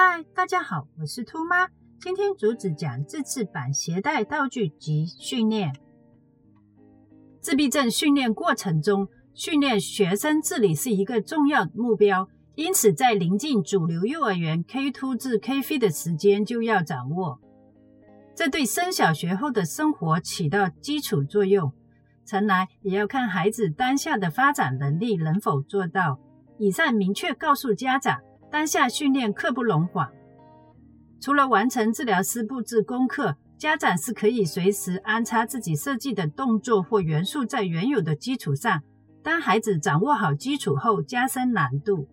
嗨，大家好，我是兔妈。今天主旨讲自制版携带道具及训练。自闭症训练过程中，训练学生自理是一个重要目标，因此在临近主流幼儿园 K2 至 K3 的时间就要掌握，这对升小学后的生活起到基础作用。诚来也要看孩子当下的发展能力能否做到。以上明确告诉家长。当下训练刻不容缓。除了完成治疗师布置功课，家长是可以随时安插自己设计的动作或元素在原有的基础上。当孩子掌握好基础后，加深难度。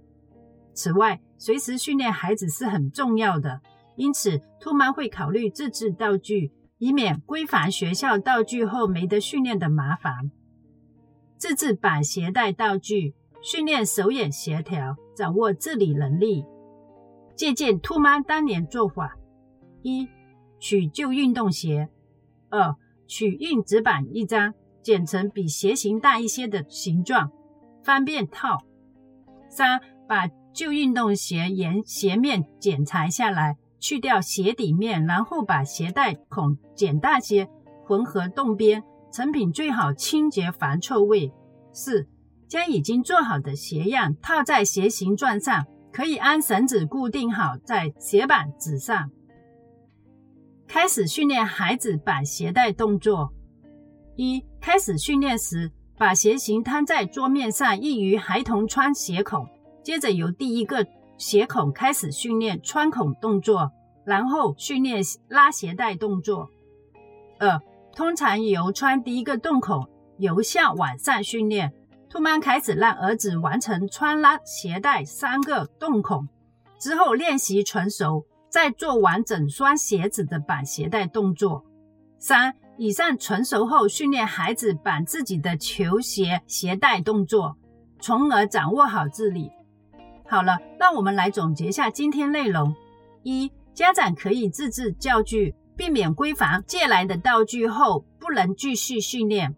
此外，随时训练孩子是很重要的，因此兔妈会考虑自制道具，以免规范学校道具后没得训练的麻烦。自制板携带道具。训练手眼协调，掌握自理能力。借鉴兔妈当年做法：一、取旧运动鞋；二、取硬纸板一张，剪成比鞋型大一些的形状，方便套；三、把旧运动鞋沿鞋面剪裁下来，去掉鞋底面，然后把鞋带孔剪大些，缝合洞边，成品最好清洁防臭味。四。将已经做好的鞋样套在鞋形状上，可以按绳子固定好在鞋板纸上。开始训练孩子绑鞋带动作。一、开始训练时，把鞋型摊在桌面上，易于孩童穿鞋孔。接着由第一个鞋孔开始训练穿孔动作，然后训练拉鞋带动作。二、通常由穿第一个洞孔由下往上训练。兔妈开始让儿子完成穿拉鞋带三个洞孔之后，练习纯熟，再做完整双鞋子的绑鞋带动作。三以上纯熟后，训练孩子绑自己的球鞋鞋带动作，从而掌握好自理。好了，让我们来总结下今天内容：一、家长可以自制教具，避免闺房借来的道具后不能继续训练；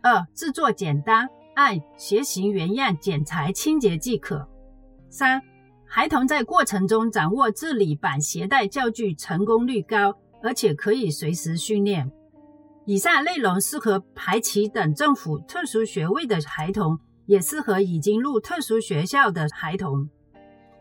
二、制作简单。按鞋型原样剪裁清洁即可。三、孩童在过程中掌握自理板鞋带教具，成功率高，而且可以随时训练。以上内容适合排期等政府特殊学位的孩童，也适合已经入特殊学校的孩童。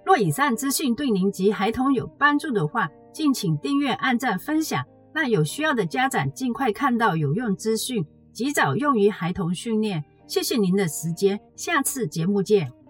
若以上资讯对您及孩童有帮助的话，敬请订阅、按赞、分享，让有需要的家长尽快看到有用资讯，及早用于孩童训练。谢谢您的时间，下次节目见。